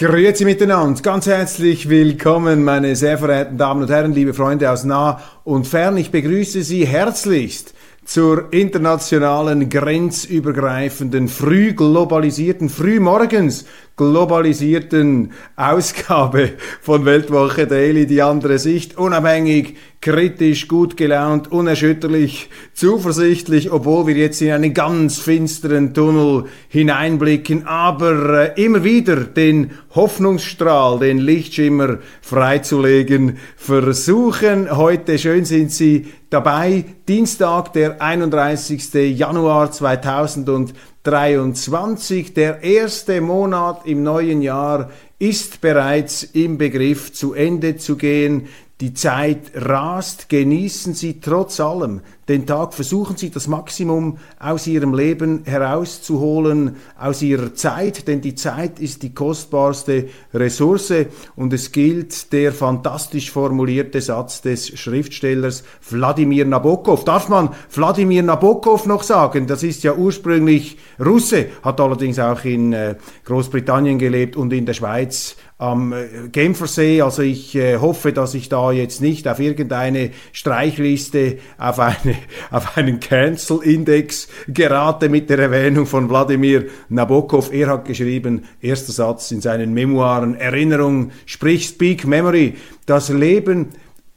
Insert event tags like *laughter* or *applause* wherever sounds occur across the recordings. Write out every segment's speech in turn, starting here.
Grüezi miteinander, ganz herzlich willkommen, meine sehr verehrten Damen und Herren, liebe Freunde aus nah und fern. Ich begrüße Sie herzlichst zur internationalen, grenzübergreifenden, früh globalisierten, frühmorgens globalisierten Ausgabe von Weltwoche Daily, die andere Sicht, unabhängig, kritisch, gut gelaunt, unerschütterlich, zuversichtlich, obwohl wir jetzt in einen ganz finsteren Tunnel hineinblicken, aber äh, immer wieder den Hoffnungsstrahl, den Lichtschimmer freizulegen versuchen. Heute schön sind Sie dabei, Dienstag, der 31. Januar 2023, der erste Monat im neuen Jahr ist bereits im Begriff zu Ende zu gehen. Die Zeit rast, genießen Sie trotz allem den Tag, versuchen Sie das Maximum aus Ihrem Leben herauszuholen, aus Ihrer Zeit, denn die Zeit ist die kostbarste Ressource und es gilt der fantastisch formulierte Satz des Schriftstellers Wladimir Nabokov. Darf man Wladimir Nabokov noch sagen? Das ist ja ursprünglich Russe, hat allerdings auch in äh, Großbritannien gelebt und in der Schweiz am äh, Genfersee. Also ich äh, hoffe, dass ich da jetzt nicht auf irgendeine Streichliste, auf, eine, *laughs* auf einen Cancel-Index gerate mit der Erwähnung von Wladimir Nabokov. Er hat geschrieben, erster Satz in seinen Memoiren, Erinnerung, sprich Speak Memory, das Leben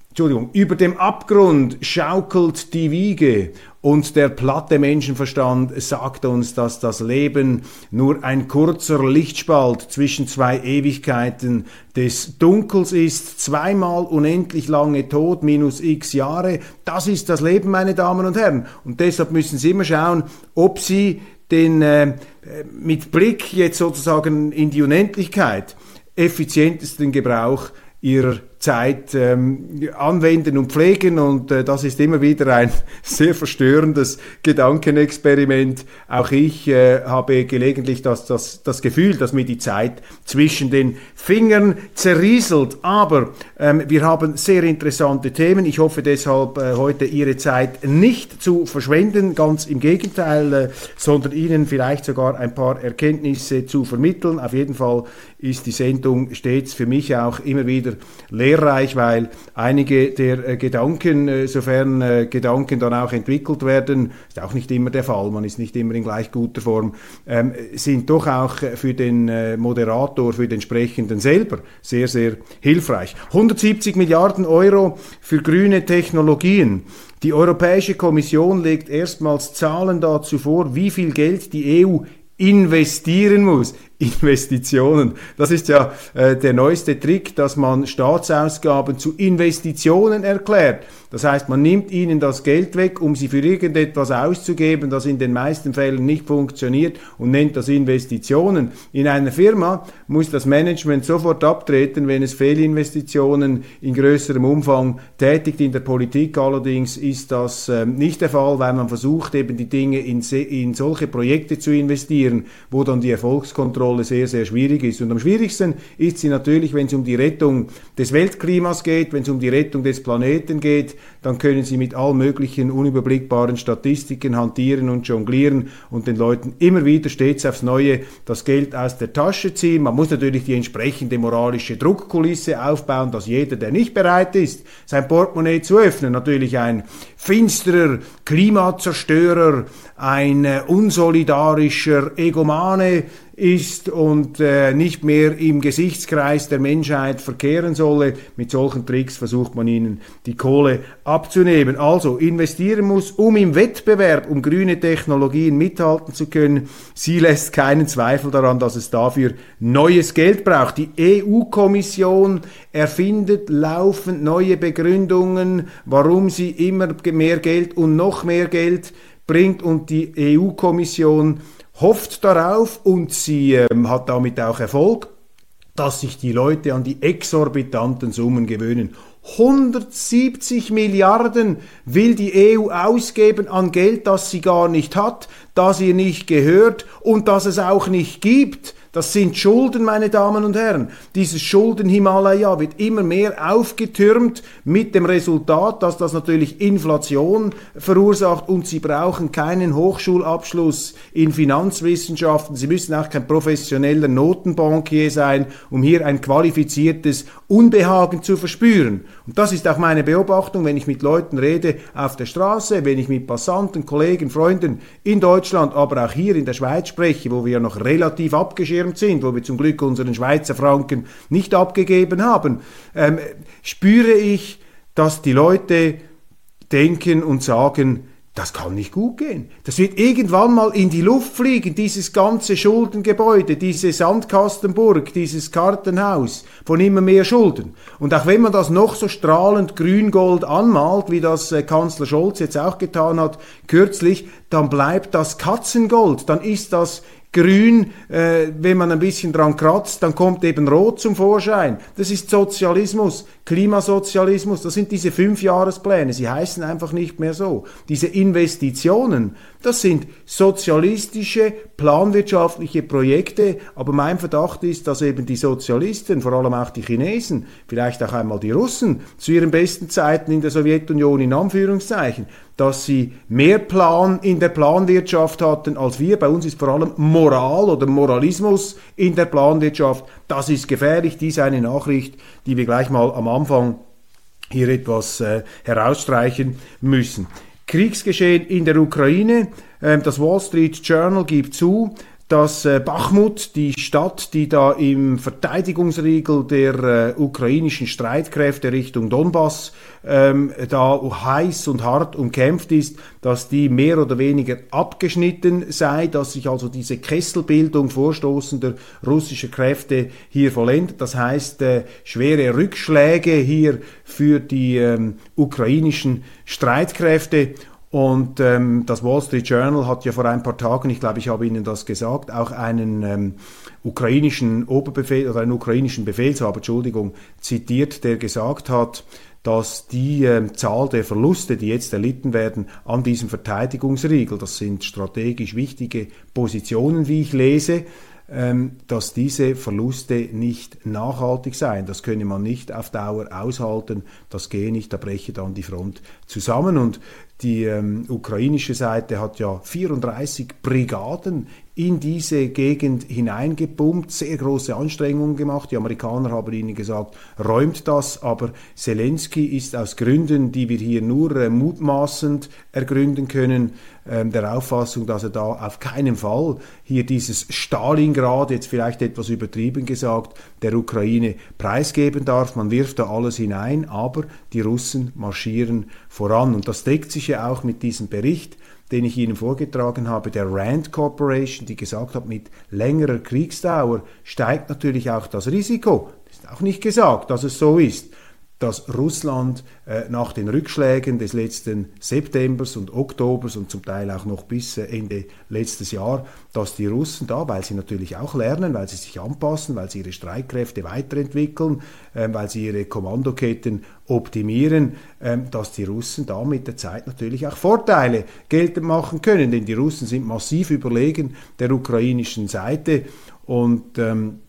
Entschuldigung, über dem Abgrund schaukelt die Wiege und der platte Menschenverstand sagt uns, dass das Leben nur ein kurzer Lichtspalt zwischen zwei Ewigkeiten des Dunkels ist, zweimal unendlich lange Tod minus x Jahre. Das ist das Leben, meine Damen und Herren. Und deshalb müssen Sie immer schauen, ob Sie den äh, mit Blick jetzt sozusagen in die Unendlichkeit effizientesten Gebrauch ihrer Zeit ähm, anwenden und pflegen und äh, das ist immer wieder ein *laughs* sehr verstörendes Gedankenexperiment. Auch ich äh, habe gelegentlich das, das, das Gefühl, dass mir die Zeit zwischen den Fingern zerrieselt. Aber ähm, wir haben sehr interessante Themen. Ich hoffe deshalb äh, heute Ihre Zeit nicht zu verschwenden, ganz im Gegenteil, äh, sondern Ihnen vielleicht sogar ein paar Erkenntnisse zu vermitteln. Auf jeden Fall ist die Sendung stets für mich auch immer wieder lehrreich, weil einige der äh, Gedanken, äh, sofern äh, Gedanken dann auch entwickelt werden, ist auch nicht immer der Fall, man ist nicht immer in gleich guter Form, ähm, sind doch auch für den Moderator, für den Sprechenden selber sehr, sehr hilfreich. 170 Milliarden Euro für grüne Technologien. Die Europäische Kommission legt erstmals Zahlen dazu vor, wie viel Geld die EU investieren muss Investitionen. Das ist ja äh, der neueste Trick, dass man Staatsausgaben zu Investitionen erklärt. Das heißt, man nimmt ihnen das Geld weg, um sie für irgendetwas auszugeben, das in den meisten Fällen nicht funktioniert und nennt das Investitionen. In einer Firma muss das Management sofort abtreten, wenn es Fehlinvestitionen in größerem Umfang tätigt. In der Politik allerdings ist das äh, nicht der Fall, weil man versucht, eben die Dinge in, in solche Projekte zu investieren, wo dann die Erfolgskontrolle Kontrolle sehr, sehr schwierig ist. Und am schwierigsten ist sie natürlich, wenn es um die Rettung des Weltklimas geht, wenn es um die Rettung des Planeten geht, dann können sie mit all möglichen unüberblickbaren Statistiken hantieren und jonglieren und den Leuten immer wieder stets aufs Neue das Geld aus der Tasche ziehen. Man muss natürlich die entsprechende moralische Druckkulisse aufbauen, dass jeder, der nicht bereit ist, sein Portemonnaie zu öffnen, natürlich ein finsterer Klimazerstörer, ein äh, unsolidarischer Egomane ist und äh, nicht mehr im Gesichtskreis der Menschheit verkehren solle. Mit solchen Tricks versucht man ihnen die Kohle abzunehmen. Also investieren muss, um im Wettbewerb um grüne Technologien mithalten zu können. Sie lässt keinen Zweifel daran, dass es dafür neues Geld braucht. Die EU-Kommission erfindet laufend neue Begründungen, warum sie immer mehr Geld und noch mehr Geld bringt und die EU-Kommission hofft darauf und sie ähm, hat damit auch Erfolg, dass sich die Leute an die exorbitanten Summen gewöhnen. 170 Milliarden will die EU ausgeben an Geld, das sie gar nicht hat, das ihr nicht gehört und das es auch nicht gibt. Das sind Schulden, meine Damen und Herren. Dieses Schulden-Himalaya wird immer mehr aufgetürmt mit dem Resultat, dass das natürlich Inflation verursacht und Sie brauchen keinen Hochschulabschluss in Finanzwissenschaften. Sie müssen auch kein professioneller Notenbankier sein, um hier ein qualifiziertes Unbehagen zu verspüren. Und das ist auch meine Beobachtung, wenn ich mit Leuten rede auf der Straße, wenn ich mit Passanten, Kollegen, Freunden in Deutschland, aber auch hier in der Schweiz spreche, wo wir noch relativ abgeschirmt sind, wo wir zum Glück unseren Schweizer Franken nicht abgegeben haben, ähm, spüre ich, dass die Leute denken und sagen, das kann nicht gut gehen. Das wird irgendwann mal in die Luft fliegen, dieses ganze Schuldengebäude, diese Sandkastenburg, dieses Kartenhaus von immer mehr Schulden. Und auch wenn man das noch so strahlend grün-gold anmalt, wie das äh, Kanzler Scholz jetzt auch getan hat, kürzlich, dann bleibt das Katzengold, dann ist das grün, äh, wenn man ein bisschen dran kratzt, dann kommt eben rot zum Vorschein. Das ist Sozialismus, Klimasozialismus, das sind diese Fünfjahrespläne, sie heißen einfach nicht mehr so. Diese Investitionen, das sind sozialistische, planwirtschaftliche Projekte, aber mein Verdacht ist, dass eben die Sozialisten, vor allem auch die Chinesen, vielleicht auch einmal die Russen, zu ihren besten Zeiten in der Sowjetunion in Anführungszeichen, dass sie mehr Plan in der Planwirtschaft hatten als wir. Bei uns ist vor allem Moral oder Moralismus in der Planwirtschaft. Das ist gefährlich. Dies eine Nachricht, die wir gleich mal am Anfang hier etwas äh, herausstreichen müssen. Kriegsgeschehen in der Ukraine. Ähm, das Wall Street Journal gibt zu, dass äh, Bachmut, die Stadt, die da im Verteidigungsriegel der äh, ukrainischen Streitkräfte Richtung Donbass ähm, da heiß und hart umkämpft ist, dass die mehr oder weniger abgeschnitten sei, dass sich also diese Kesselbildung vorstoßender russischer Kräfte hier vollendet. Das heißt, äh, schwere Rückschläge hier für die ähm, ukrainischen Streitkräfte und ähm, das Wall Street Journal hat ja vor ein paar Tagen, ich glaube, ich habe Ihnen das gesagt, auch einen ähm, ukrainischen Oberbefehl oder einen ukrainischen Befehlshaber, Entschuldigung, zitiert, der gesagt hat, dass die äh, Zahl der Verluste, die jetzt erlitten werden an diesem Verteidigungsriegel, das sind strategisch wichtige Positionen, wie ich lese, ähm, dass diese Verluste nicht nachhaltig seien. Das könne man nicht auf Dauer aushalten, das gehe nicht, da breche dann die Front zusammen. Und die ähm, ukrainische Seite hat ja 34 Brigaden in diese Gegend hineingepumpt, sehr große Anstrengungen gemacht. Die Amerikaner haben ihnen gesagt, räumt das, aber Zelensky ist aus Gründen, die wir hier nur äh, mutmaßend ergründen können, äh, der Auffassung, dass er da auf keinen Fall hier dieses Stalingrad, jetzt vielleicht etwas übertrieben gesagt, der Ukraine preisgeben darf. Man wirft da alles hinein, aber die Russen marschieren voran. Und das deckt sich ja auch mit diesem Bericht den ich Ihnen vorgetragen habe, der Rand Corporation, die gesagt hat, mit längerer Kriegsdauer steigt natürlich auch das Risiko. Ist auch nicht gesagt, dass es so ist dass Russland äh, nach den Rückschlägen des letzten Septembers und Oktobers und zum Teil auch noch bis äh, Ende letztes Jahr, dass die Russen da, weil sie natürlich auch lernen, weil sie sich anpassen, weil sie ihre Streitkräfte weiterentwickeln, äh, weil sie ihre Kommandoketten optimieren, äh, dass die Russen da mit der Zeit natürlich auch Vorteile geltend machen können, denn die Russen sind massiv überlegen der ukrainischen Seite und ähm,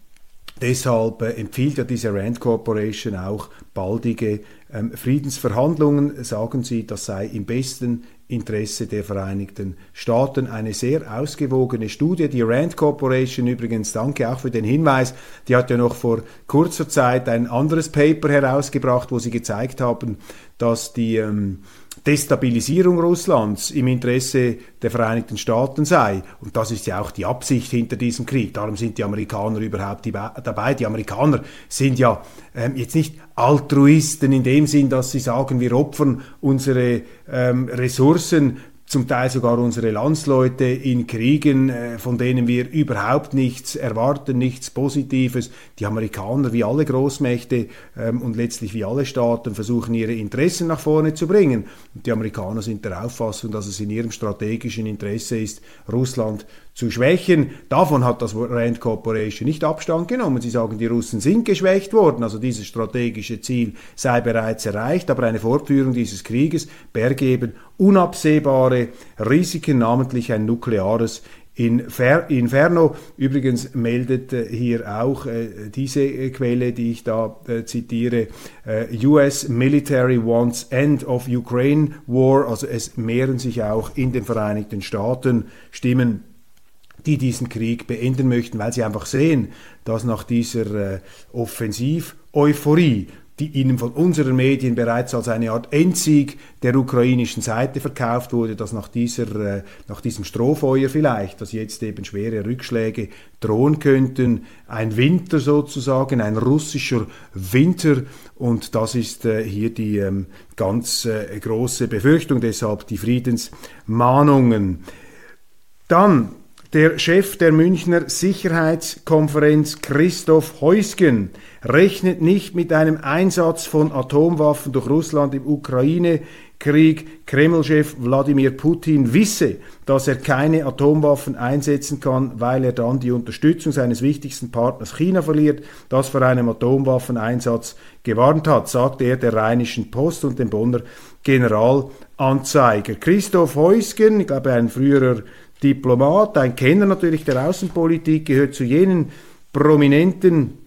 Deshalb äh, empfiehlt ja diese Rand Corporation auch baldige ähm, Friedensverhandlungen, sagen sie, das sei im besten Interesse der Vereinigten Staaten. Eine sehr ausgewogene Studie. Die Rand Corporation übrigens, danke auch für den Hinweis, die hat ja noch vor kurzer Zeit ein anderes Paper herausgebracht, wo sie gezeigt haben, dass die ähm, Destabilisierung Russlands im Interesse der Vereinigten Staaten sei. Und das ist ja auch die Absicht hinter diesem Krieg. Darum sind die Amerikaner überhaupt dabei. Die Amerikaner sind ja ähm, jetzt nicht Altruisten in dem Sinn, dass sie sagen, wir opfern unsere ähm, Ressourcen zum Teil sogar unsere Landsleute in Kriegen, äh, von denen wir überhaupt nichts erwarten, nichts Positives. Die Amerikaner, wie alle Großmächte ähm, und letztlich wie alle Staaten, versuchen ihre Interessen nach vorne zu bringen. Die Amerikaner sind der Auffassung, dass es in ihrem strategischen Interesse ist, Russland zu schwächen. Davon hat das Rand Corporation nicht Abstand genommen. Sie sagen, die Russen sind geschwächt worden, also dieses strategische Ziel sei bereits erreicht, aber eine Fortführung dieses Krieges berge eben unabsehbare Risiken, namentlich ein nukleares Inferno. Übrigens meldet äh, hier auch äh, diese Quelle, die ich da äh, zitiere, äh, US Military wants end of Ukraine war, also es mehren sich auch in den Vereinigten Staaten Stimmen die diesen Krieg beenden möchten, weil sie einfach sehen, dass nach dieser äh, Offensiv-Euphorie, die ihnen von unseren Medien bereits als eine Art Endsieg der ukrainischen Seite verkauft wurde, dass nach, dieser, äh, nach diesem Strohfeuer vielleicht, dass jetzt eben schwere Rückschläge drohen könnten, ein Winter sozusagen, ein russischer Winter und das ist äh, hier die ähm, ganz äh, große Befürchtung, deshalb die Friedensmahnungen. Dann der Chef der Münchner Sicherheitskonferenz Christoph Heusgen rechnet nicht mit einem Einsatz von Atomwaffen durch Russland im Ukraine-Krieg. Kreml-Chef Wladimir Putin wisse, dass er keine Atomwaffen einsetzen kann, weil er dann die Unterstützung seines wichtigsten Partners China verliert, das vor einem Atomwaffeneinsatz gewarnt hat, sagte er der Rheinischen Post und dem Bonner Generalanzeiger. Christoph Heusgen, ich glaube ein früherer Diplomat, ein Kenner natürlich der Außenpolitik, gehört zu jenen prominenten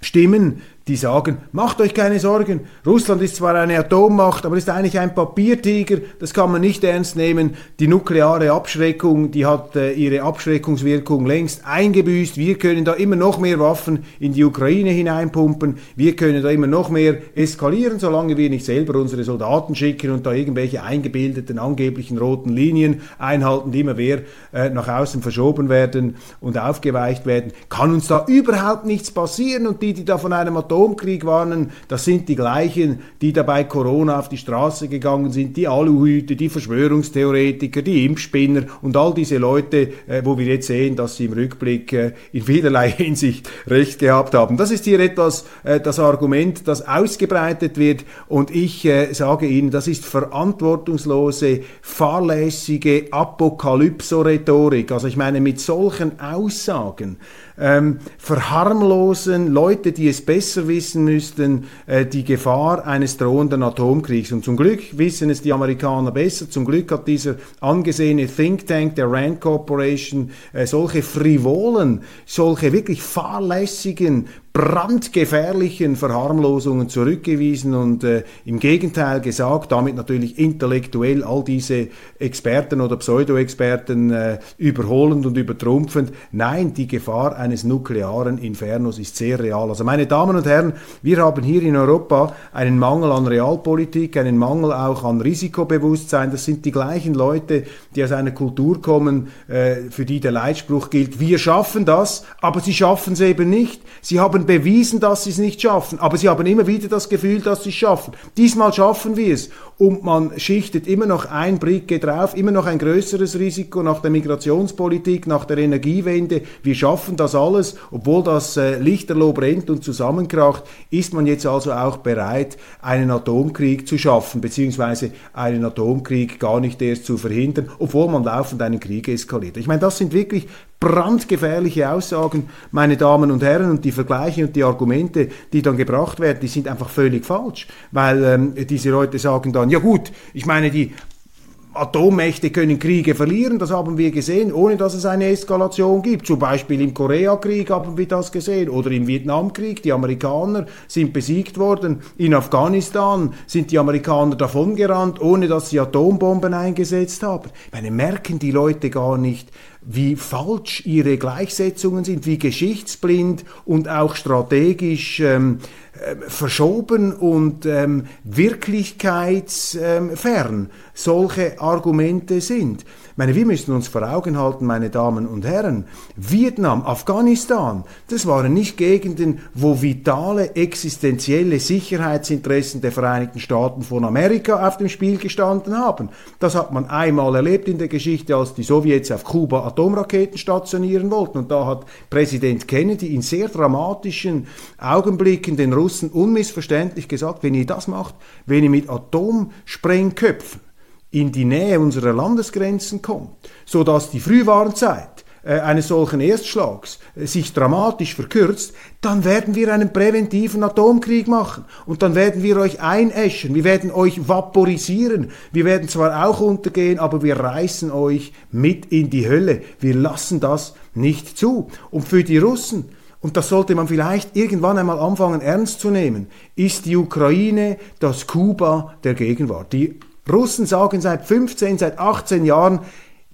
Stimmen, die sagen, macht euch keine Sorgen, Russland ist zwar eine Atommacht, aber ist eigentlich ein Papiertiger, das kann man nicht ernst nehmen. Die nukleare Abschreckung, die hat äh, ihre Abschreckungswirkung längst eingebüßt. Wir können da immer noch mehr Waffen in die Ukraine hineinpumpen, wir können da immer noch mehr eskalieren, solange wir nicht selber unsere Soldaten schicken und da irgendwelche eingebildeten, angeblichen roten Linien einhalten, die immer mehr äh, nach außen verschoben werden und aufgeweicht werden, kann uns da überhaupt nichts passieren und die, die da von einem Atom Atomkrieg warnen, das sind die gleichen, die dabei Corona auf die Straße gegangen sind, die Aluhüte, die Verschwörungstheoretiker, die Impfspinner und all diese Leute, äh, wo wir jetzt sehen, dass sie im Rückblick äh, in vielerlei *laughs* Hinsicht recht gehabt haben. Das ist hier etwas äh, das Argument, das ausgebreitet wird und ich sage Ihnen, das ist verantwortungslose, fahrlässige Apokalypso-Rhetorik. Also ich meine, mit solchen Aussagen ähm, verharmlosen Leute, die es besser wissen müssten, äh, die Gefahr eines drohenden Atomkriegs. Und zum Glück wissen es die Amerikaner besser. Zum Glück hat dieser angesehene Think Tank der Rand Corporation äh, solche frivolen, solche wirklich fahrlässigen brandgefährlichen Verharmlosungen zurückgewiesen und äh, im Gegenteil gesagt, damit natürlich intellektuell all diese Experten oder Pseudo-Experten äh, überholend und übertrumpfend. Nein, die Gefahr eines nuklearen Infernos ist sehr real. Also meine Damen und Herren, wir haben hier in Europa einen Mangel an Realpolitik, einen Mangel auch an Risikobewusstsein. Das sind die gleichen Leute, die aus einer Kultur kommen, äh, für die der Leitspruch gilt, wir schaffen das, aber sie schaffen es eben nicht. Sie haben bewiesen, dass sie es nicht schaffen, aber sie haben immer wieder das Gefühl, dass sie es schaffen. Diesmal schaffen wir es und man schichtet immer noch ein Bricke drauf, immer noch ein größeres Risiko nach der Migrationspolitik, nach der Energiewende. Wir schaffen das alles, obwohl das äh, Lichterloh brennt und zusammenkracht, ist man jetzt also auch bereit, einen Atomkrieg zu schaffen, beziehungsweise einen Atomkrieg gar nicht erst zu verhindern, obwohl man laufend einen Krieg eskaliert. Ich meine, das sind wirklich brandgefährliche Aussagen, meine Damen und Herren, und die Vergleiche und die Argumente, die dann gebracht werden, die sind einfach völlig falsch, weil ähm, diese Leute sagen dann, ja gut, ich meine, die Atommächte können Kriege verlieren, das haben wir gesehen, ohne dass es eine Eskalation gibt. Zum Beispiel im Koreakrieg haben wir das gesehen oder im Vietnamkrieg. Die Amerikaner sind besiegt worden. In Afghanistan sind die Amerikaner davongerannt, ohne dass sie Atombomben eingesetzt haben. Ich meine, merken die Leute gar nicht, wie falsch ihre Gleichsetzungen sind, wie geschichtsblind und auch strategisch ähm, äh, verschoben und ähm, wirklichkeitsfern solche Argumente sind. Meine, wir müssen uns vor Augen halten, meine Damen und Herren, Vietnam, Afghanistan, das waren nicht Gegenden, wo vitale existenzielle Sicherheitsinteressen der Vereinigten Staaten von Amerika auf dem Spiel gestanden haben. Das hat man einmal erlebt in der Geschichte, als die Sowjets auf Kuba Atomraketen stationieren wollten. Und da hat Präsident Kennedy in sehr dramatischen Augenblicken den Russen unmissverständlich gesagt, wenn ihr das macht, wenn ihr mit Atomsprengköpfen in die Nähe unserer Landesgrenzen kommt, so dass die Frühwarnzeit äh, eines solchen Erstschlags äh, sich dramatisch verkürzt, dann werden wir einen präventiven Atomkrieg machen und dann werden wir euch einäschen, wir werden euch vaporisieren, wir werden zwar auch untergehen, aber wir reißen euch mit in die Hölle. Wir lassen das nicht zu. Und für die Russen, und das sollte man vielleicht irgendwann einmal anfangen ernst zu nehmen, ist die Ukraine das Kuba der Gegenwart. Die Russen sagen seit 15, seit 18 Jahren,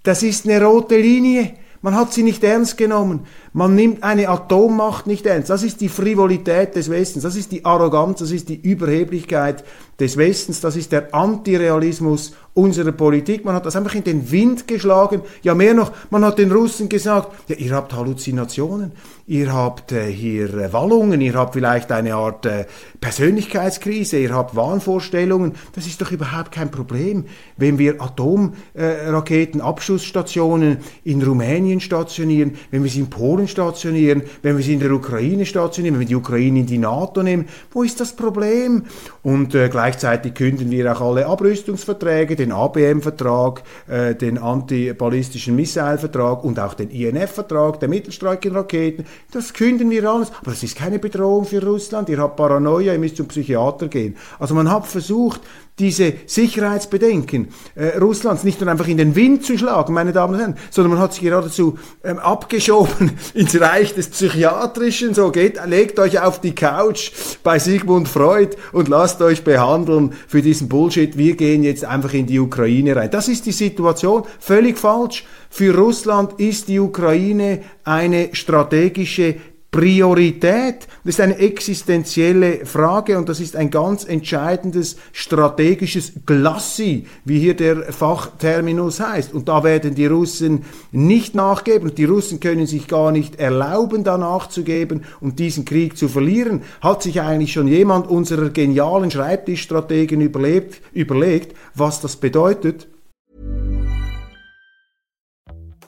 das ist eine rote Linie. Man hat sie nicht ernst genommen. Man nimmt eine Atommacht nicht ernst. Das ist die Frivolität des Westens. Das ist die Arroganz. Das ist die Überheblichkeit des Westens. Das ist der Antirealismus unserer Politik. Man hat das einfach in den Wind geschlagen. Ja, mehr noch, man hat den Russen gesagt, ja, ihr habt Halluzinationen ihr habt äh, hier äh, Wallungen, ihr habt vielleicht eine Art äh, Persönlichkeitskrise, ihr habt Wahnvorstellungen. Das ist doch überhaupt kein Problem, wenn wir Atomraketenabschussstationen in Rumänien stationieren, wenn wir sie in Polen stationieren, wenn wir sie in der Ukraine stationieren, wenn wir die Ukraine in die NATO nehmen. Wo ist das Problem? Und äh, gleichzeitig künden wir auch alle Abrüstungsverträge, den ABM-Vertrag, äh, den antiballistischen Missile-Vertrag und auch den INF-Vertrag der Mittelstreckenraketen. Das künden wir alles. Aber das ist keine Bedrohung für Russland. Ihr habt Paranoia, ihr müsst zum Psychiater gehen. Also man hat versucht, diese Sicherheitsbedenken äh, Russlands nicht nur einfach in den Wind zu schlagen, meine Damen und Herren, sondern man hat sich geradezu ähm, abgeschoben *laughs* ins Reich des Psychiatrischen. So geht, legt euch auf die Couch bei Sigmund Freud und lasst euch behandeln für diesen Bullshit. Wir gehen jetzt einfach in die Ukraine rein. Das ist die Situation. Völlig falsch. Für Russland ist die Ukraine eine strategische Priorität. Das ist eine existenzielle Frage und das ist ein ganz entscheidendes strategisches Glassi, wie hier der Fachterminus heißt. Und da werden die Russen nicht nachgeben die Russen können sich gar nicht erlauben, da nachzugeben und diesen Krieg zu verlieren. Hat sich eigentlich schon jemand unserer genialen Schreibtischstrategen überlebt, überlegt, was das bedeutet?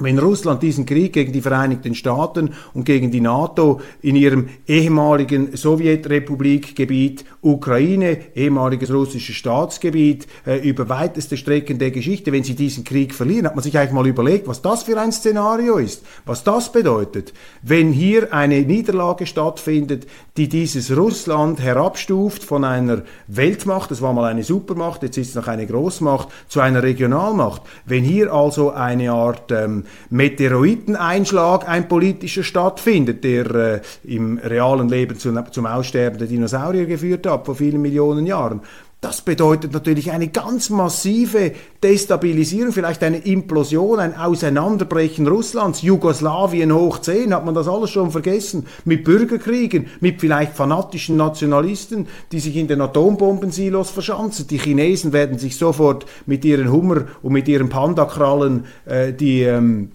Wenn Russland diesen Krieg gegen die Vereinigten Staaten und gegen die NATO in ihrem ehemaligen Sowjetrepublikgebiet Ukraine, ehemaliges russisches Staatsgebiet, äh, über weiteste Strecken der Geschichte, wenn sie diesen Krieg verlieren, hat man sich eigentlich mal überlegt, was das für ein Szenario ist, was das bedeutet, wenn hier eine Niederlage stattfindet, die dieses Russland herabstuft von einer Weltmacht, das war mal eine Supermacht, jetzt ist es noch eine Großmacht, zu einer Regionalmacht. Wenn hier also eine Art ähm, Meteoriteneinschlag ein politischer stattfindet, der äh, im realen Leben zum, zum Aussterben der Dinosaurier geführt hat vor vielen Millionen Jahren. Das bedeutet natürlich eine ganz massive Destabilisierung, vielleicht eine Implosion, ein Auseinanderbrechen Russlands. Jugoslawien hoch 10, hat man das alles schon vergessen? Mit Bürgerkriegen, mit vielleicht fanatischen Nationalisten, die sich in den Atombombensilos verschanzen. Die Chinesen werden sich sofort mit ihren Hummer und mit ihren Pandakrallen äh, die ähm,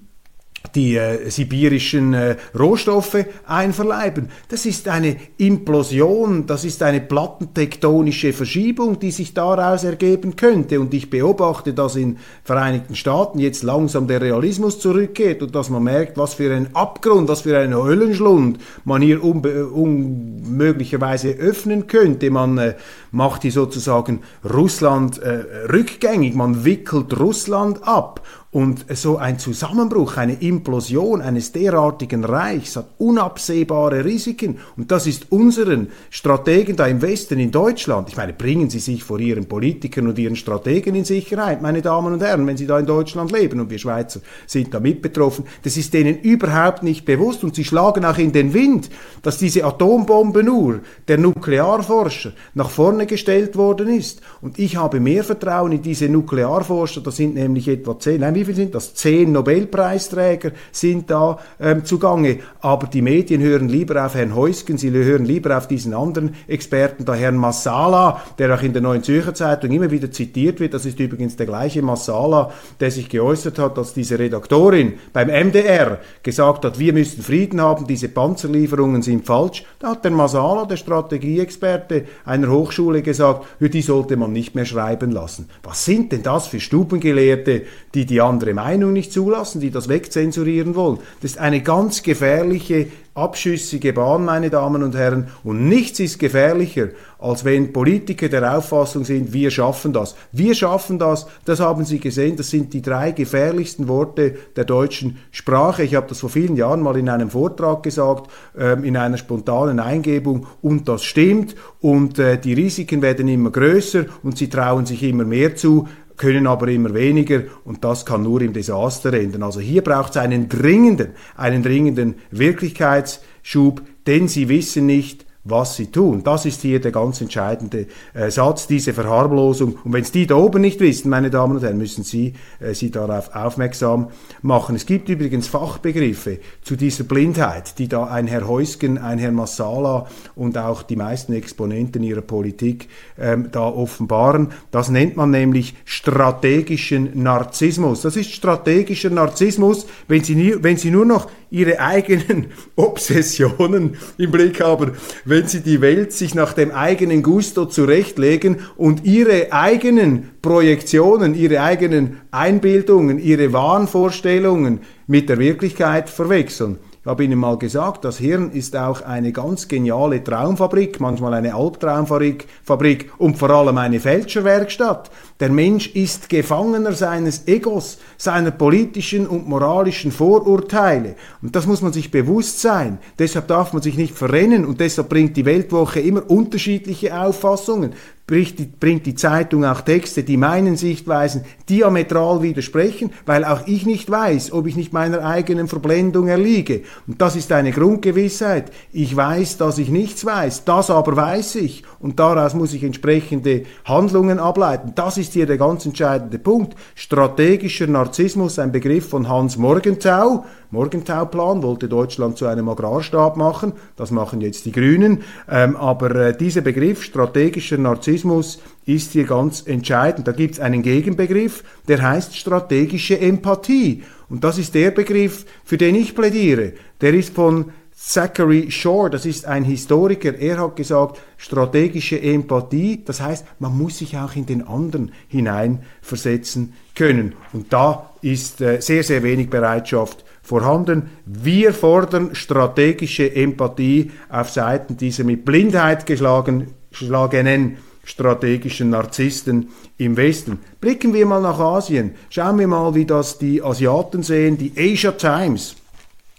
die äh, sibirischen äh, Rohstoffe einverleiben. Das ist eine Implosion, das ist eine plattentektonische Verschiebung, die sich daraus ergeben könnte. Und ich beobachte, dass in Vereinigten Staaten jetzt langsam der Realismus zurückgeht und dass man merkt, was für ein Abgrund, was für ein Höllenschlund man hier unmöglicherweise öffnen könnte. Man äh, macht hier sozusagen Russland äh, rückgängig, man wickelt Russland ab und so ein Zusammenbruch, eine Implosion eines derartigen Reichs hat unabsehbare Risiken. Und das ist unseren Strategen da im Westen, in Deutschland. Ich meine, bringen Sie sich vor Ihren Politikern und Ihren Strategen in Sicherheit, meine Damen und Herren, wenn Sie da in Deutschland leben. Und wir Schweizer sind da mit betroffen. Das ist denen überhaupt nicht bewusst. Und sie schlagen auch in den Wind, dass diese Atombombenuhr der Nuklearforscher nach vorne gestellt worden ist. Und ich habe mehr Vertrauen in diese Nuklearforscher. Das sind nämlich etwa zehn, nein, viel sind das? Zehn Nobelpreisträger sind da ähm, zugange. Aber die Medien hören lieber auf Herrn Heusgen, sie hören lieber auf diesen anderen Experten, da Herrn Massala, der auch in der Neuen Zürcher Zeitung immer wieder zitiert wird. Das ist übrigens der gleiche Massala, der sich geäußert hat, als diese Redaktorin beim MDR gesagt hat, wir müssen Frieden haben, diese Panzerlieferungen sind falsch. Da hat der Massala, der Strategieexperte einer Hochschule, gesagt, die sollte man nicht mehr schreiben lassen. Was sind denn das für Stubengelehrte, die die andere Meinung nicht zulassen, die das wegzensurieren wollen. Das ist eine ganz gefährliche, abschüssige Bahn, meine Damen und Herren. Und nichts ist gefährlicher, als wenn Politiker der Auffassung sind, wir schaffen das. Wir schaffen das, das haben Sie gesehen, das sind die drei gefährlichsten Worte der deutschen Sprache. Ich habe das vor vielen Jahren mal in einem Vortrag gesagt, ähm, in einer spontanen Eingebung, und das stimmt. Und äh, die Risiken werden immer größer und sie trauen sich immer mehr zu können aber immer weniger und das kann nur im Desaster enden. Also hier braucht es einen dringenden, einen dringenden Wirklichkeitsschub, denn sie wissen nicht, was sie tun. Das ist hier der ganz entscheidende äh, Satz, diese Verharmlosung. Und wenn es die da oben nicht wissen, meine Damen und Herren, müssen Sie äh, sie darauf aufmerksam machen. Es gibt übrigens Fachbegriffe zu dieser Blindheit, die da ein Herr Heusgen, ein Herr Massala und auch die meisten Exponenten ihrer Politik ähm, da offenbaren. Das nennt man nämlich strategischen Narzissmus. Das ist strategischer Narzissmus, wenn Sie, nie, wenn Sie nur noch Ihre eigenen *laughs* Obsessionen im Blick haben, wenn sie die Welt sich nach dem eigenen Gusto zurechtlegen und ihre eigenen Projektionen, ihre eigenen Einbildungen, ihre Wahnvorstellungen mit der Wirklichkeit verwechseln. Ich habe Ihnen mal gesagt, das Hirn ist auch eine ganz geniale Traumfabrik, manchmal eine Albtraumfabrik Fabrik und vor allem eine Fälscherwerkstatt. Der Mensch ist Gefangener seines Egos, seiner politischen und moralischen Vorurteile. Und das muss man sich bewusst sein. Deshalb darf man sich nicht verrennen und deshalb bringt die Weltwoche immer unterschiedliche Auffassungen bringt die Zeitung auch Texte, die meinen Sichtweisen diametral widersprechen, weil auch ich nicht weiß, ob ich nicht meiner eigenen Verblendung erliege. Und das ist eine Grundgewissheit. Ich weiß, dass ich nichts weiß, das aber weiß ich. Und daraus muss ich entsprechende Handlungen ableiten. Das ist hier der ganz entscheidende Punkt. Strategischer Narzissmus, ein Begriff von Hans Morgenthau, Morgenthau-Plan, wollte Deutschland zu einem Agrarstaat machen. Das machen jetzt die Grünen. Ähm, aber äh, dieser Begriff strategischer Narzissmus ist hier ganz entscheidend. Da gibt es einen Gegenbegriff, der heißt strategische Empathie. Und das ist der Begriff, für den ich plädiere. Der ist von Zachary Shore, das ist ein Historiker, er hat gesagt, strategische Empathie, das heißt, man muss sich auch in den anderen hineinversetzen können. Und da ist äh, sehr, sehr wenig Bereitschaft vorhanden. Wir fordern strategische Empathie auf Seiten dieser mit Blindheit geschlagen, geschlagenen strategischen Narzissten im Westen. Blicken wir mal nach Asien. Schauen wir mal, wie das die Asiaten sehen. Die Asia Times.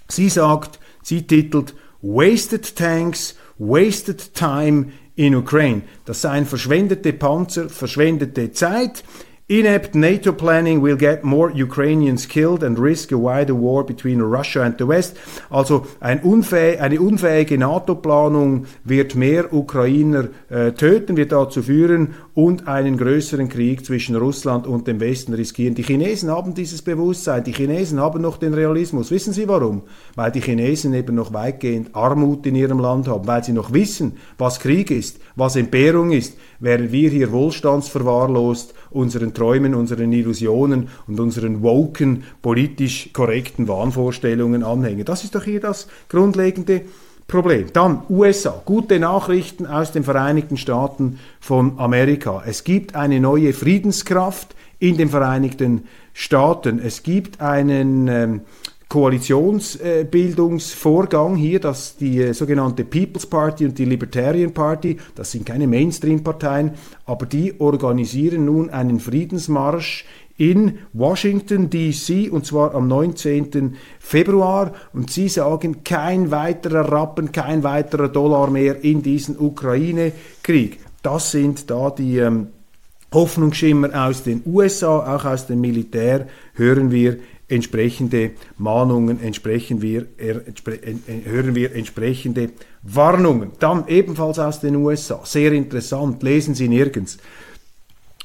Sie sagt, sie titelt Wasted Tanks, Wasted Time in Ukraine. Das seien verschwendete Panzer, verschwendete Zeit. Inept NATO planning will get more Ukrainians killed and risk a wider war between Russia and the West. Also ein unfäh eine unfähige NATO-Planung wird mehr Ukrainer äh, töten, wird dazu führen und einen größeren Krieg zwischen Russland und dem Westen riskieren. Die Chinesen haben dieses Bewusstsein, die Chinesen haben noch den Realismus. Wissen Sie warum? Weil die Chinesen eben noch weitgehend Armut in ihrem Land haben, weil sie noch wissen, was Krieg ist, was Entbehrung ist, während wir hier wohlstandsverwahrlost unseren Träumen, unseren Illusionen und unseren woken, politisch korrekten Wahnvorstellungen anhängen. Das ist doch hier das grundlegende Problem. Dann USA. Gute Nachrichten aus den Vereinigten Staaten von Amerika. Es gibt eine neue Friedenskraft in den Vereinigten Staaten. Es gibt einen ähm, Koalitionsbildungsvorgang hier, dass die äh, sogenannte People's Party und die Libertarian Party, das sind keine Mainstream-Parteien, aber die organisieren nun einen Friedensmarsch in Washington DC und zwar am 19. Februar und sie sagen kein weiterer Rappen, kein weiterer Dollar mehr in diesen Ukraine-Krieg. Das sind da die ähm, Hoffnungsschimmer aus den USA, auch aus dem Militär hören wir entsprechende Mahnungen, entsprechen wir, entspre, hören wir entsprechende Warnungen. Dann ebenfalls aus den USA, sehr interessant, lesen Sie nirgends.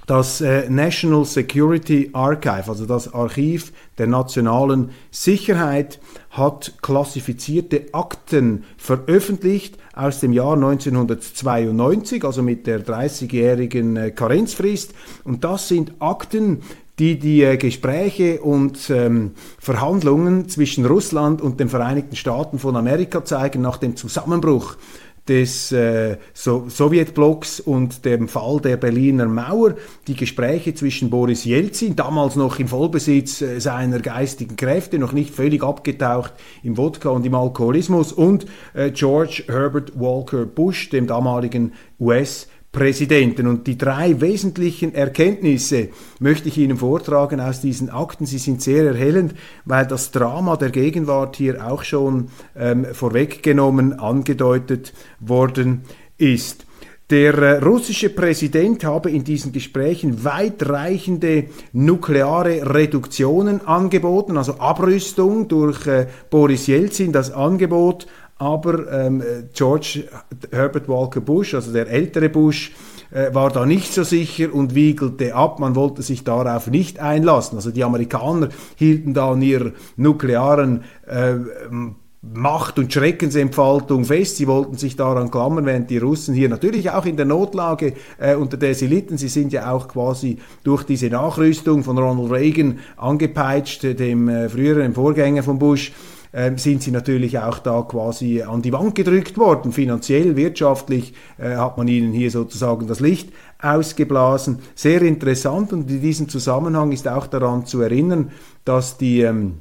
Das äh, National Security Archive, also das Archiv der nationalen Sicherheit, hat klassifizierte Akten veröffentlicht aus dem Jahr 1992, also mit der 30-jährigen äh, Karenzfrist. Und das sind Akten, die die äh, Gespräche und ähm, Verhandlungen zwischen Russland und den Vereinigten Staaten von Amerika zeigen nach dem Zusammenbruch des äh, so Sowjetblocks und dem Fall der Berliner Mauer, die Gespräche zwischen Boris Jelzin, damals noch im Vollbesitz äh, seiner geistigen Kräfte, noch nicht völlig abgetaucht im Wodka und im Alkoholismus, und äh, George Herbert Walker Bush, dem damaligen US- Präsidenten. Und die drei wesentlichen Erkenntnisse möchte ich Ihnen vortragen aus diesen Akten. Sie sind sehr erhellend, weil das Drama der Gegenwart hier auch schon ähm, vorweggenommen, angedeutet worden ist. Der äh, russische Präsident habe in diesen Gesprächen weitreichende nukleare Reduktionen angeboten, also Abrüstung durch äh, Boris Jelzin, das Angebot aber ähm, George Herbert Walker Bush, also der ältere Bush, äh, war da nicht so sicher und wiegelte ab. Man wollte sich darauf nicht einlassen. Also die Amerikaner hielten da an ihrer nuklearen äh, Macht- und Schreckensentfaltung fest. Sie wollten sich daran klammern, während die Russen hier natürlich auch in der Notlage, äh, unter der sie litten, sie sind ja auch quasi durch diese Nachrüstung von Ronald Reagan angepeitscht, dem äh, früheren Vorgänger von Bush, äh, sind sie natürlich auch da quasi an die Wand gedrückt worden. Finanziell, wirtschaftlich äh, hat man ihnen hier sozusagen das Licht ausgeblasen. Sehr interessant und in diesem Zusammenhang ist auch daran zu erinnern, dass die ähm,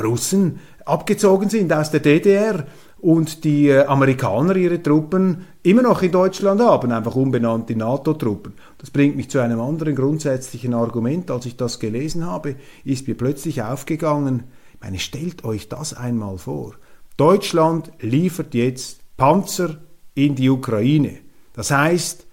Russen abgezogen sind aus der DDR und die äh, Amerikaner ihre Truppen immer noch in Deutschland haben, einfach unbenannte NATO-Truppen. Das bringt mich zu einem anderen grundsätzlichen Argument. Als ich das gelesen habe, ist mir plötzlich aufgegangen, ich meine, stellt euch das einmal vor. Deutschland liefert jetzt Panzer in die Ukraine. Das heißt,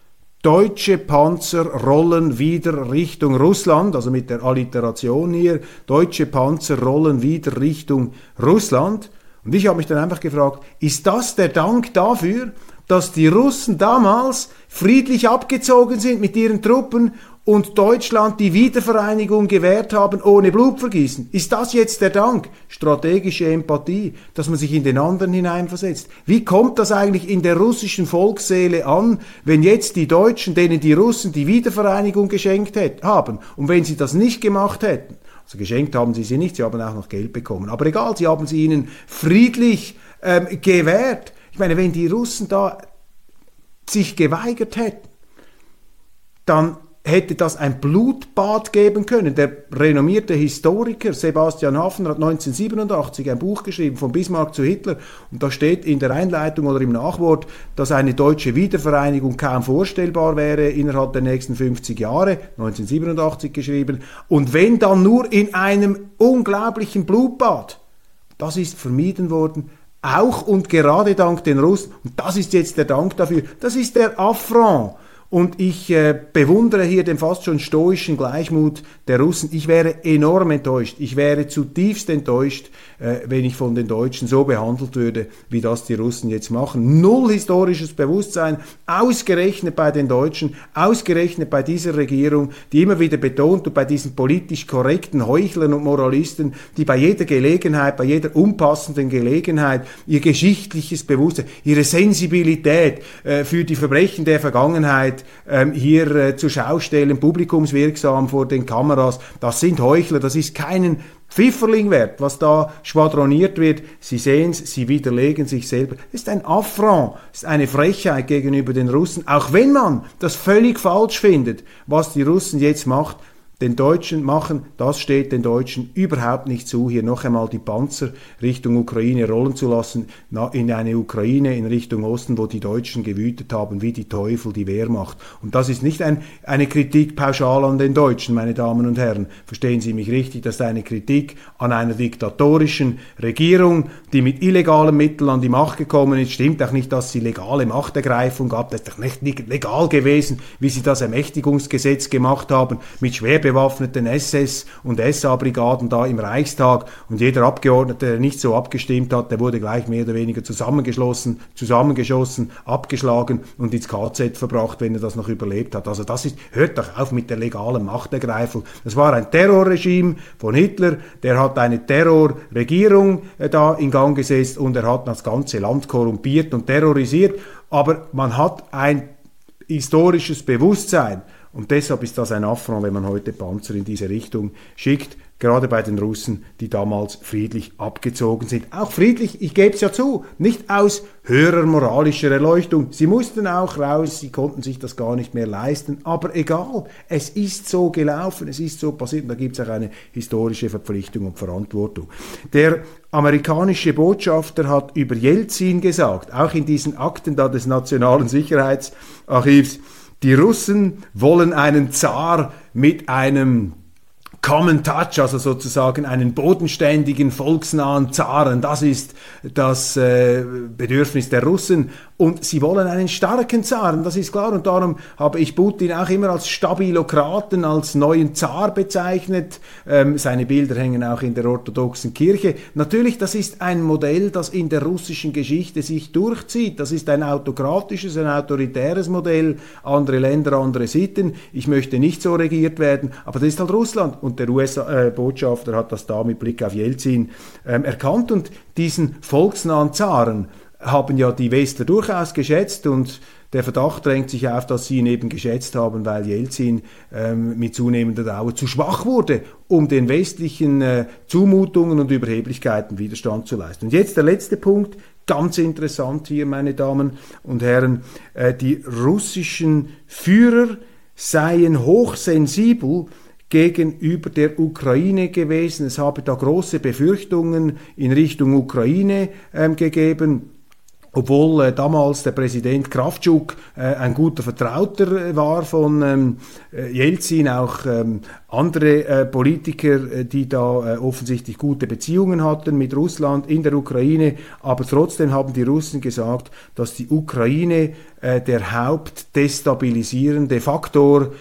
deutsche Panzer rollen wieder Richtung Russland, also mit der Alliteration hier, deutsche Panzer rollen wieder Richtung Russland. Und ich habe mich dann einfach gefragt, ist das der Dank dafür, dass die Russen damals friedlich abgezogen sind mit ihren Truppen und Deutschland die Wiedervereinigung gewährt haben ohne Blutvergießen. Ist das jetzt der Dank? Strategische Empathie, dass man sich in den anderen hineinversetzt. Wie kommt das eigentlich in der russischen Volksseele an, wenn jetzt die Deutschen, denen die Russen die Wiedervereinigung geschenkt hätten, haben und wenn sie das nicht gemacht hätten? Also geschenkt haben sie sie nicht, sie haben auch noch Geld bekommen. Aber egal, sie haben sie ihnen friedlich ähm, gewährt. Ich meine, wenn die Russen da sich geweigert hätten, dann hätte das ein Blutbad geben können. Der renommierte Historiker Sebastian Hafner hat 1987 ein Buch geschrieben, von Bismarck zu Hitler, und da steht in der Einleitung oder im Nachwort, dass eine deutsche Wiedervereinigung kaum vorstellbar wäre innerhalb der nächsten 50 Jahre, 1987 geschrieben, und wenn dann nur in einem unglaublichen Blutbad. Das ist vermieden worden, auch und gerade dank den Russen, und das ist jetzt der Dank dafür, das ist der Affront Und ich äh, bewundere hier den fast schon stoischen Gleichmut der Russen. Ich wäre enorm enttäuscht. Ich wäre zutiefst enttäuscht, äh, wenn ich von den Deutschen so behandelt würde, wie das die Russen jetzt machen. Null historisches Bewusstsein, ausgerechnet bei den Deutschen, ausgerechnet bei dieser Regierung, die immer wieder betont und bei diesen politisch korrekten Heuchlern und Moralisten, die bei jeder Gelegenheit, bei jeder unpassenden Gelegenheit ihr geschichtliches Bewusstsein, ihre Sensibilität äh, für die Verbrechen der Vergangenheit ähm, hier äh, zur Schau stellen, publikumswirksam vor den Kameras. Das sind Heuchler, das ist keinen Pfifferling wert, was da schwadroniert wird. Sie sehen es, sie widerlegen sich selber. Das ist ein Affront, ist eine Frechheit gegenüber den Russen, auch wenn man das völlig falsch findet, was die Russen jetzt macht den Deutschen machen, das steht den Deutschen überhaupt nicht zu, hier noch einmal die Panzer Richtung Ukraine rollen zu lassen, in eine Ukraine in Richtung Osten, wo die Deutschen gewütet haben, wie die Teufel, die Wehrmacht. Und das ist nicht ein, eine Kritik pauschal an den Deutschen, meine Damen und Herren. Verstehen Sie mich richtig, das ist eine Kritik an einer diktatorischen Regierung, die mit illegalen Mitteln an die Macht gekommen ist. Stimmt auch nicht, dass sie legale Machtergreifung gab. Das ist doch nicht legal gewesen, wie sie das Ermächtigungsgesetz gemacht haben, mit schwer bewaffneten SS- und SA-Brigaden da im Reichstag und jeder Abgeordnete, der nicht so abgestimmt hat, der wurde gleich mehr oder weniger zusammengeschlossen, zusammengeschossen, abgeschlagen und ins KZ verbracht, wenn er das noch überlebt hat. Also das ist, hört doch auf mit der legalen Machtergreifung. Das war ein Terrorregime von Hitler, der hat eine Terrorregierung äh, da in Gang gesetzt und er hat das ganze Land korrumpiert und terrorisiert, aber man hat ein historisches Bewusstsein und deshalb ist das ein Affront, wenn man heute Panzer in diese Richtung schickt, gerade bei den Russen, die damals friedlich abgezogen sind. Auch friedlich, ich gebe es ja zu, nicht aus höherer moralischer Erleuchtung. Sie mussten auch raus, sie konnten sich das gar nicht mehr leisten, aber egal, es ist so gelaufen, es ist so passiert und da gibt es auch eine historische Verpflichtung und Verantwortung. Der amerikanische Botschafter hat über Jelzin gesagt, auch in diesen Akten da des Nationalen Sicherheitsarchivs, die Russen wollen einen Zar mit einem Common Touch, also sozusagen einen bodenständigen, volksnahen Zaren. Das ist das äh, Bedürfnis der Russen. Und sie wollen einen starken Zaren, das ist klar. Und darum habe ich Putin auch immer als Stabilokraten, als neuen Zar bezeichnet. Ähm, seine Bilder hängen auch in der orthodoxen Kirche. Natürlich, das ist ein Modell, das in der russischen Geschichte sich durchzieht. Das ist ein autokratisches, ein autoritäres Modell. Andere Länder, andere Sitten. Ich möchte nicht so regiert werden, aber das ist halt Russland. Und und der US-Botschafter hat das da mit Blick auf Jelzin ähm, erkannt. Und diesen volksnahen Zaren haben ja die Westler durchaus geschätzt. Und der Verdacht drängt sich auf, dass sie ihn eben geschätzt haben, weil Jelzin ähm, mit zunehmender Dauer zu schwach wurde, um den westlichen äh, Zumutungen und Überheblichkeiten Widerstand zu leisten. Und jetzt der letzte Punkt, ganz interessant hier, meine Damen und Herren, äh, die russischen Führer seien hochsensibel gegenüber der Ukraine gewesen. Es habe da große Befürchtungen in Richtung Ukraine ähm, gegeben obwohl äh, damals der Präsident Kravtschuk äh, ein guter Vertrauter äh, war von ähm, äh, Jelzin, auch ähm, andere äh, Politiker, äh, die da offensichtlich gute Beziehungen hatten mit Russland in der Ukraine, aber trotzdem haben die Russen gesagt, dass die Ukraine der hauptdestabilisierende Faktor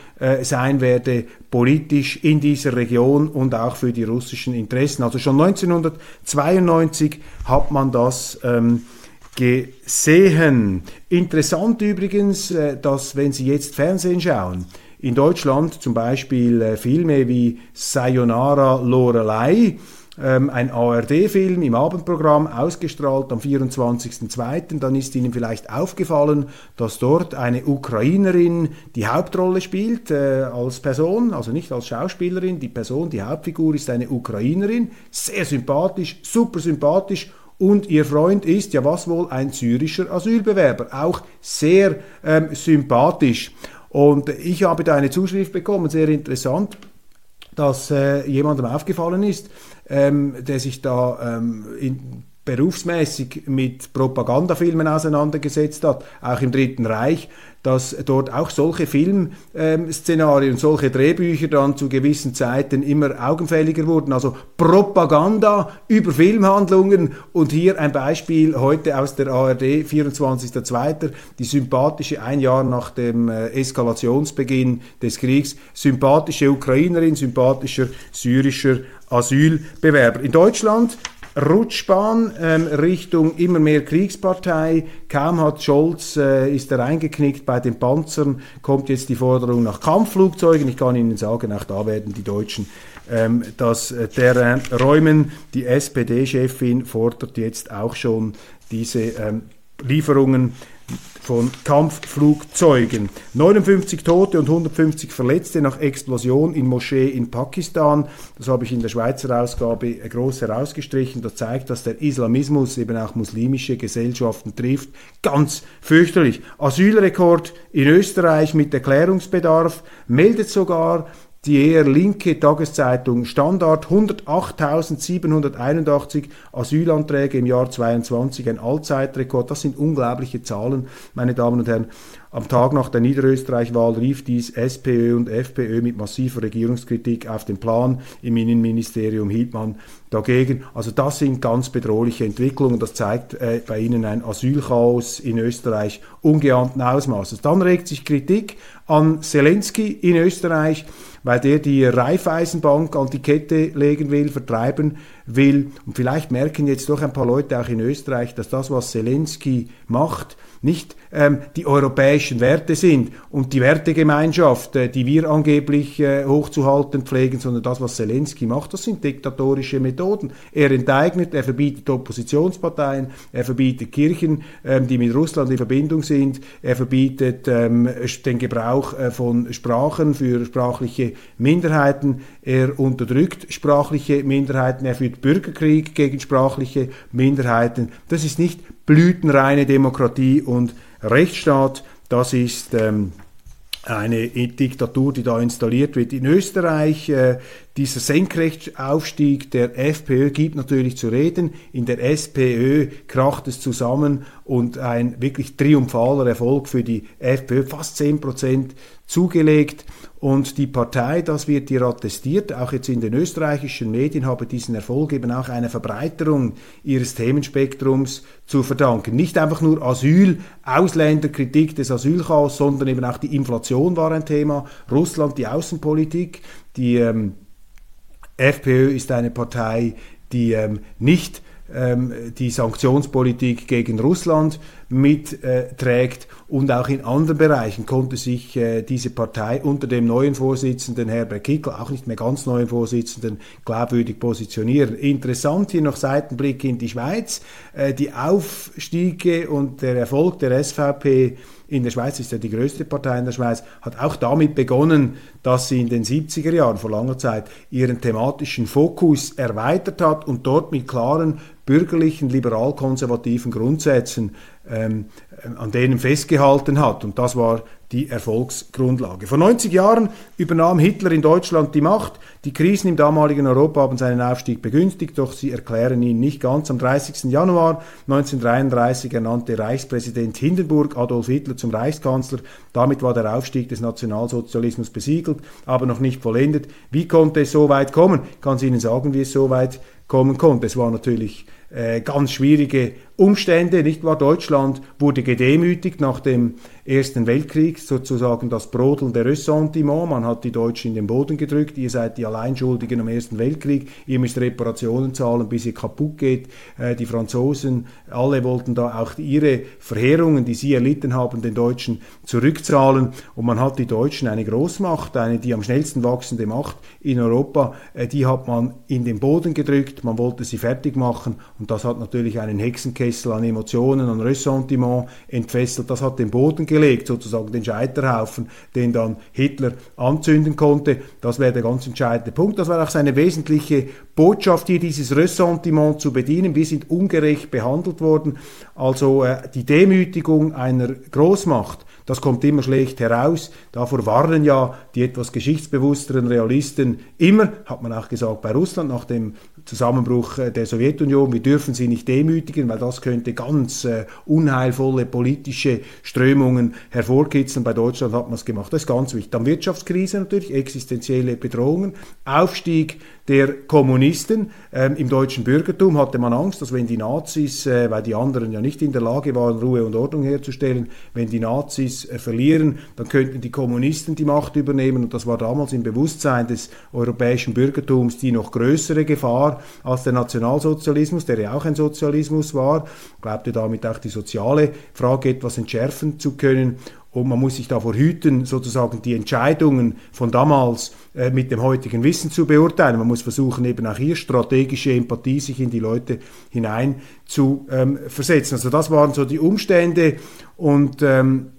sein werde, politisch in dieser Region und auch für die russischen Interessen. Also schon 1992 hat man das ähm, gesehen. Interessant übrigens, äh, dass wenn Sie jetzt Fernsehen schauen, in Deutschland zum Beispiel äh, Filme wie Sayonara Lorelei, ähm, ein ARD-Film im Abendprogramm, ausgestrahlt am 24.02. Dann ist Ihnen vielleicht aufgefallen, dass dort eine Ukrainerin die Hauptrolle spielt äh, als Person, also nicht als Schauspielerin. Die Person, die Hauptfigur ist eine Ukrainerin, sehr sympathisch, super sympathisch und ihr Freund ist, ja was wohl, ein syrischer Asylbewerber, auch sehr ähm, sympathisch. Und ich habe da eine Zuschrift bekommen, sehr interessant, dass äh, jemandem aufgefallen ist, ähm, der sich da ähm, in, berufsmäßig mit Propagandafilmen auseinandergesetzt hat, auch im Dritten Reich, dass dort auch solche Filmszenarien solche Drehbücher dann zu gewissen Zeiten immer augenfälliger wurden. Also Propaganda über Filmhandlungen und hier ein Beispiel heute aus der ARD, 24.02., die sympathische, ein Jahr nach dem äh, Eskalationsbeginn des Kriegs, sympathische Ukrainerin, sympathischer syrischer Asylbewerber. In Deutschland Rutschbahn ähm, Richtung immer mehr Kriegspartei. Kaum hat Scholz, äh, ist er eingeknickt bei den Panzern, kommt jetzt die Forderung nach Kampfflugzeugen. Ich kann Ihnen sagen, auch da werden die Deutschen ähm, das äh, Terrain räumen. Die SPD-Chefin fordert jetzt auch schon diese ähm, Lieferungen von Kampfflugzeugen. 59 Tote und 150 Verletzte nach Explosion in Moschee in Pakistan. Das habe ich in der Schweizer Ausgabe groß herausgestrichen. Das zeigt, dass der Islamismus eben auch muslimische Gesellschaften trifft. Ganz fürchterlich. Asylrekord in Österreich mit Erklärungsbedarf meldet sogar die eher linke Tageszeitung Standard 108.781 Asylanträge im Jahr 22, ein Allzeitrekord. Das sind unglaubliche Zahlen, meine Damen und Herren. Am Tag nach der Niederösterreich-Wahl rief dies SPÖ und FPÖ mit massiver Regierungskritik auf den Plan. Im Innenministerium hielt man dagegen. Also das sind ganz bedrohliche Entwicklungen. Das zeigt äh, bei Ihnen ein Asylchaos in Österreich ungeahnten Ausmaßes. Dann regt sich Kritik an Zelensky in Österreich weil der die Raiffeisenbank an die Kette legen will, vertreiben will. Und vielleicht merken jetzt doch ein paar Leute auch in Österreich, dass das, was Zelensky macht, nicht ähm, die europäischen Werte sind und die Wertegemeinschaft, äh, die wir angeblich äh, hochzuhalten pflegen, sondern das, was Zelensky macht, das sind diktatorische Methoden. Er enteignet, er verbietet Oppositionsparteien, er verbietet Kirchen, ähm, die mit Russland in Verbindung sind, er verbietet ähm, den Gebrauch äh, von Sprachen für sprachliche Minderheiten, er unterdrückt sprachliche Minderheiten, er führt Bürgerkrieg gegen sprachliche Minderheiten. Das ist nicht blütenreine Demokratie und Rechtsstaat. Das ist ähm, eine Diktatur, die da installiert wird. In Österreich, äh, dieser Senkrechtsaufstieg der FPÖ gibt natürlich zu reden. In der SPÖ kracht es zusammen und ein wirklich triumphaler Erfolg für die FPÖ, fast 10 Prozent zugelegt. Und die Partei, das wird hier attestiert, auch jetzt in den österreichischen Medien, habe diesen Erfolg eben auch einer Verbreiterung ihres Themenspektrums zu verdanken. Nicht einfach nur Asyl, Ausländerkritik des Asylchaos, sondern eben auch die Inflation war ein Thema, Russland, die Außenpolitik. Die ähm, FPÖ ist eine Partei, die ähm, nicht ähm, die Sanktionspolitik gegen Russland mitträgt und auch in anderen Bereichen konnte sich äh, diese Partei unter dem neuen Vorsitzenden Herbert Kickl, auch nicht mehr ganz neuen Vorsitzenden, glaubwürdig positionieren. Interessant hier noch Seitenblick in die Schweiz. Äh, die Aufstiege und der Erfolg der SVP in der Schweiz ist ja die größte Partei in der Schweiz, hat auch damit begonnen, dass sie in den 70er Jahren vor langer Zeit ihren thematischen Fokus erweitert hat und dort mit klaren bürgerlichen, liberal-konservativen Grundsätzen ähm, an denen festgehalten hat. Und das war die Erfolgsgrundlage. Vor 90 Jahren übernahm Hitler in Deutschland die Macht. Die Krisen im damaligen Europa haben seinen Aufstieg begünstigt, doch sie erklären ihn nicht ganz. Am 30. Januar 1933 ernannte Reichspräsident Hindenburg Adolf Hitler zum Reichskanzler. Damit war der Aufstieg des Nationalsozialismus besiegelt, aber noch nicht vollendet. Wie konnte es so weit kommen? Ich kann Ihnen sagen, wie es so weit kommen konnte. Es war natürlich äh, ganz schwierige Umstände, nicht wahr? Deutschland wurde gedemütigt nach dem Ersten Weltkrieg, sozusagen das Brodeln der Ressentiment. Man hat die Deutschen in den Boden gedrückt. Ihr seid die Alleinschuldigen am Ersten Weltkrieg. Ihr müsst Reparationen zahlen, bis ihr kaputt geht. Äh, die Franzosen, alle wollten da auch ihre Verheerungen, die sie erlitten haben, den Deutschen zurückzahlen. Und man hat die Deutschen, eine Großmacht, eine die am schnellsten wachsende Macht in Europa, äh, die hat man in den Boden gedrückt. Man wollte sie fertig machen. Und das hat natürlich einen Hexenkessel an Emotionen, an Ressentiment entfesselt. Das hat den Boden gelegt, sozusagen den Scheiterhaufen, den dann Hitler anzünden konnte. Das wäre der ganz entscheidende Punkt. Das war auch seine wesentliche Botschaft hier, dieses Ressentiment zu bedienen. Wir sind ungerecht behandelt worden. Also äh, die Demütigung einer Großmacht Das kommt immer schlecht heraus. Davor warnen ja die etwas geschichtsbewussteren Realisten immer, hat man auch gesagt bei Russland nach dem Zusammenbruch äh, der Sowjetunion, wir dürfen sie nicht demütigen, weil das könnte ganz äh, unheilvolle politische Strömungen hervorkitzeln. Bei Deutschland hat man es gemacht. Das ist ganz wichtig. Dann Wirtschaftskrise natürlich, existenzielle Bedrohungen, Aufstieg der Kommunisten. Ähm, Im deutschen Bürgertum hatte man Angst, dass wenn die Nazis, äh, weil die anderen ja nicht in der Lage waren, Ruhe und Ordnung herzustellen, wenn die Nazis äh, verlieren, dann könnten die Kommunisten die Macht übernehmen. Und das war damals im Bewusstsein des europäischen Bürgertums die noch größere Gefahr als der Nationalsozialismus, der ja auch ein Sozialismus war, glaubte damit auch die soziale Frage etwas entschärfen zu können. Und man muss sich davor hüten, sozusagen die Entscheidungen von damals äh, mit dem heutigen Wissen zu beurteilen. Man muss versuchen, eben auch hier strategische Empathie sich in die Leute hinein zu ähm, versetzen. Also das waren so die Umstände und ähm,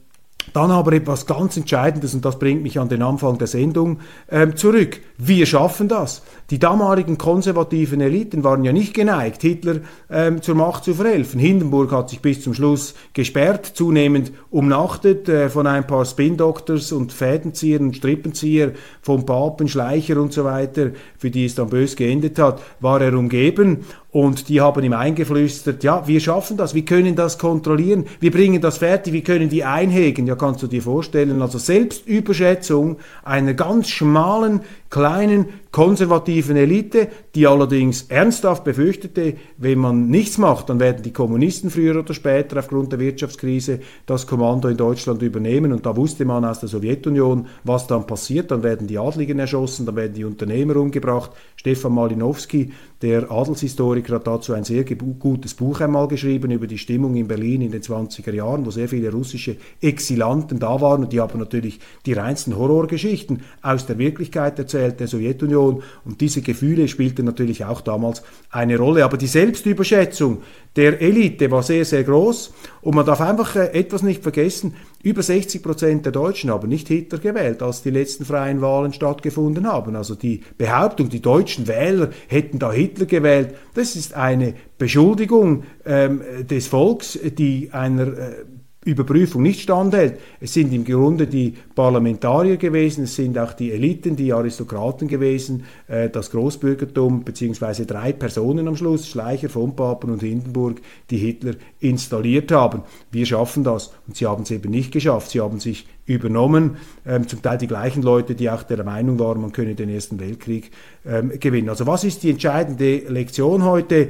dann aber etwas ganz Entscheidendes, und das bringt mich an den Anfang der Sendung äh, zurück. Wir schaffen das. Die damaligen konservativen Eliten waren ja nicht geneigt, Hitler ähm, zur Macht zu verhelfen. Hindenburg hat sich bis zum Schluss gesperrt, zunehmend umnachtet äh, von ein paar Spin-Doctors und Fädenzieher und Strippenzieher, vom Papen, Schleicher und so weiter, für die es dann bös geendet hat, war er umgeben und die haben ihm eingeflüstert, ja, wir schaffen das, wir können das kontrollieren, wir bringen das fertig, wir können die einhegen. Ja, kannst du dir vorstellen, also Selbstüberschätzung einer ganz schmalen kleinen konservativen Elite, die allerdings ernsthaft befürchtete, wenn man nichts macht, dann werden die Kommunisten früher oder später aufgrund der Wirtschaftskrise das Kommando in Deutschland übernehmen. Und da wusste man aus der Sowjetunion, was dann passiert. Dann werden die Adligen erschossen, dann werden die Unternehmer umgebracht. Stefan Malinowski, der Adelshistoriker, hat dazu ein sehr gutes Buch einmal geschrieben über die Stimmung in Berlin in den 20er Jahren, wo sehr viele russische Exilanten da waren. Und die haben natürlich die reinsten Horrorgeschichten aus der Wirklichkeit erzählt der Sowjetunion und diese Gefühle spielten natürlich auch damals eine Rolle. Aber die Selbstüberschätzung der Elite war sehr, sehr groß und man darf einfach äh, etwas nicht vergessen, über 60 Prozent der Deutschen haben nicht Hitler gewählt, als die letzten freien Wahlen stattgefunden haben. Also die Behauptung, die deutschen Wähler hätten da Hitler gewählt, das ist eine Beschuldigung ähm, des Volks, die einer äh, Überprüfung nicht standhält. Es sind im Grunde die Parlamentarier gewesen, es sind auch die Eliten, die Aristokraten gewesen, äh, das Großbürgertum, beziehungsweise drei Personen am Schluss, Schleicher, von Papen und Hindenburg, die Hitler installiert haben. Wir schaffen das. Und sie haben es eben nicht geschafft. Sie haben sich übernommen, ähm, zum Teil die gleichen Leute, die auch der Meinung waren, man könne den Ersten Weltkrieg ähm, gewinnen. Also was ist die entscheidende Lektion heute?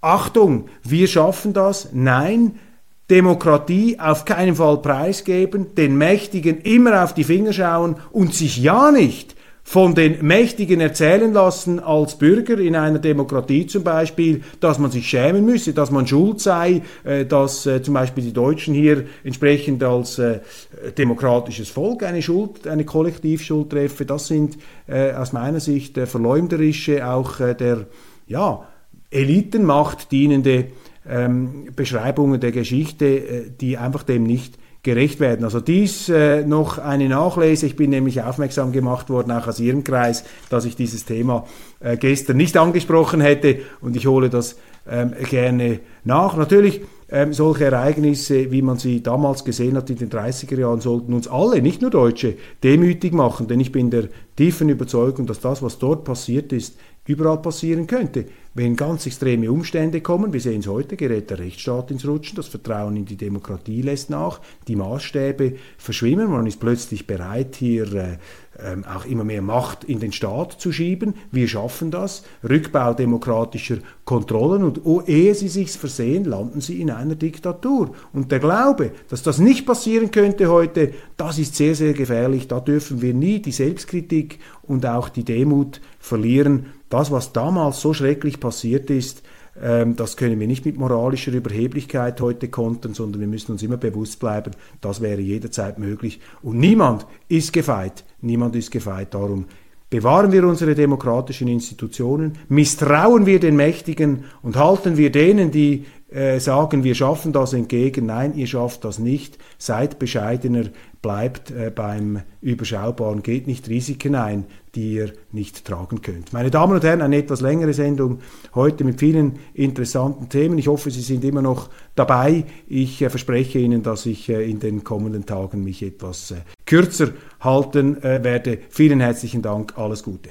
Achtung, wir schaffen das. Nein, Demokratie auf keinen Fall preisgeben, den Mächtigen immer auf die Finger schauen und sich ja nicht von den Mächtigen erzählen lassen als Bürger in einer Demokratie zum Beispiel, dass man sich schämen müsse, dass man schuld sei, äh, dass äh, zum Beispiel die Deutschen hier entsprechend als äh, demokratisches Volk eine Schuld, eine Kollektivschuld treffe. Das sind aus meiner Sicht verleumderische, auch der ja, Elitenmacht dienende ähm, Beschreibungen der Geschichte, äh, die einfach dem nicht gerecht werden. Also dies äh, noch eine Nachlese. Ich bin nämlich aufmerksam gemacht worden, auch aus Ihrem Kreis, dass ich dieses Thema äh, gestern nicht angesprochen hätte und ich hole das ähm, gerne nach. Natürlich, ähm, solche Ereignisse, wie man sie damals gesehen hat in den 30er Jahren, sollten uns alle, nicht nur Deutsche, demütig machen, denn ich bin der tiefen Überzeugung, dass das, was dort passiert ist, überall passieren könnte. Wenn ganz extreme Umstände kommen, wir sehen es heute, gerät der Rechtsstaat ins Rutschen, das Vertrauen in die Demokratie lässt nach, die Maßstäbe verschwimmen, man ist plötzlich bereit, hier äh, ähm, auch immer mehr Macht in den Staat zu schieben. Wir schaffen das. Rückbau demokratischer Kontrollen und oh, ehe sie sich versehen, landen sie in einer Diktatur. Und der Glaube, dass das nicht passieren könnte heute, das ist sehr, sehr gefährlich. Da dürfen wir nie die Selbstkritik und auch die Demut verlieren das, was damals so schrecklich passiert ist, ähm, das können wir nicht mit moralischer Überheblichkeit heute kontern, sondern wir müssen uns immer bewusst bleiben, das wäre jederzeit möglich. Und niemand ist gefeit, niemand ist gefeit. Darum bewahren wir unsere demokratischen Institutionen, misstrauen wir den Mächtigen und halten wir denen, die äh, sagen, wir schaffen das entgegen. Nein, ihr schafft das nicht. Seid bescheidener, bleibt äh, beim Überschaubaren, geht nicht Risiken ein, die ihr nicht tragen könnt. Meine Damen und Herren, eine etwas längere Sendung heute mit vielen interessanten Themen. Ich hoffe, Sie sind immer noch dabei. Ich äh, verspreche Ihnen, dass ich in den kommenden Tagen mich etwas kürzer halten werde. Vielen herzlichen Dank, alles Gute.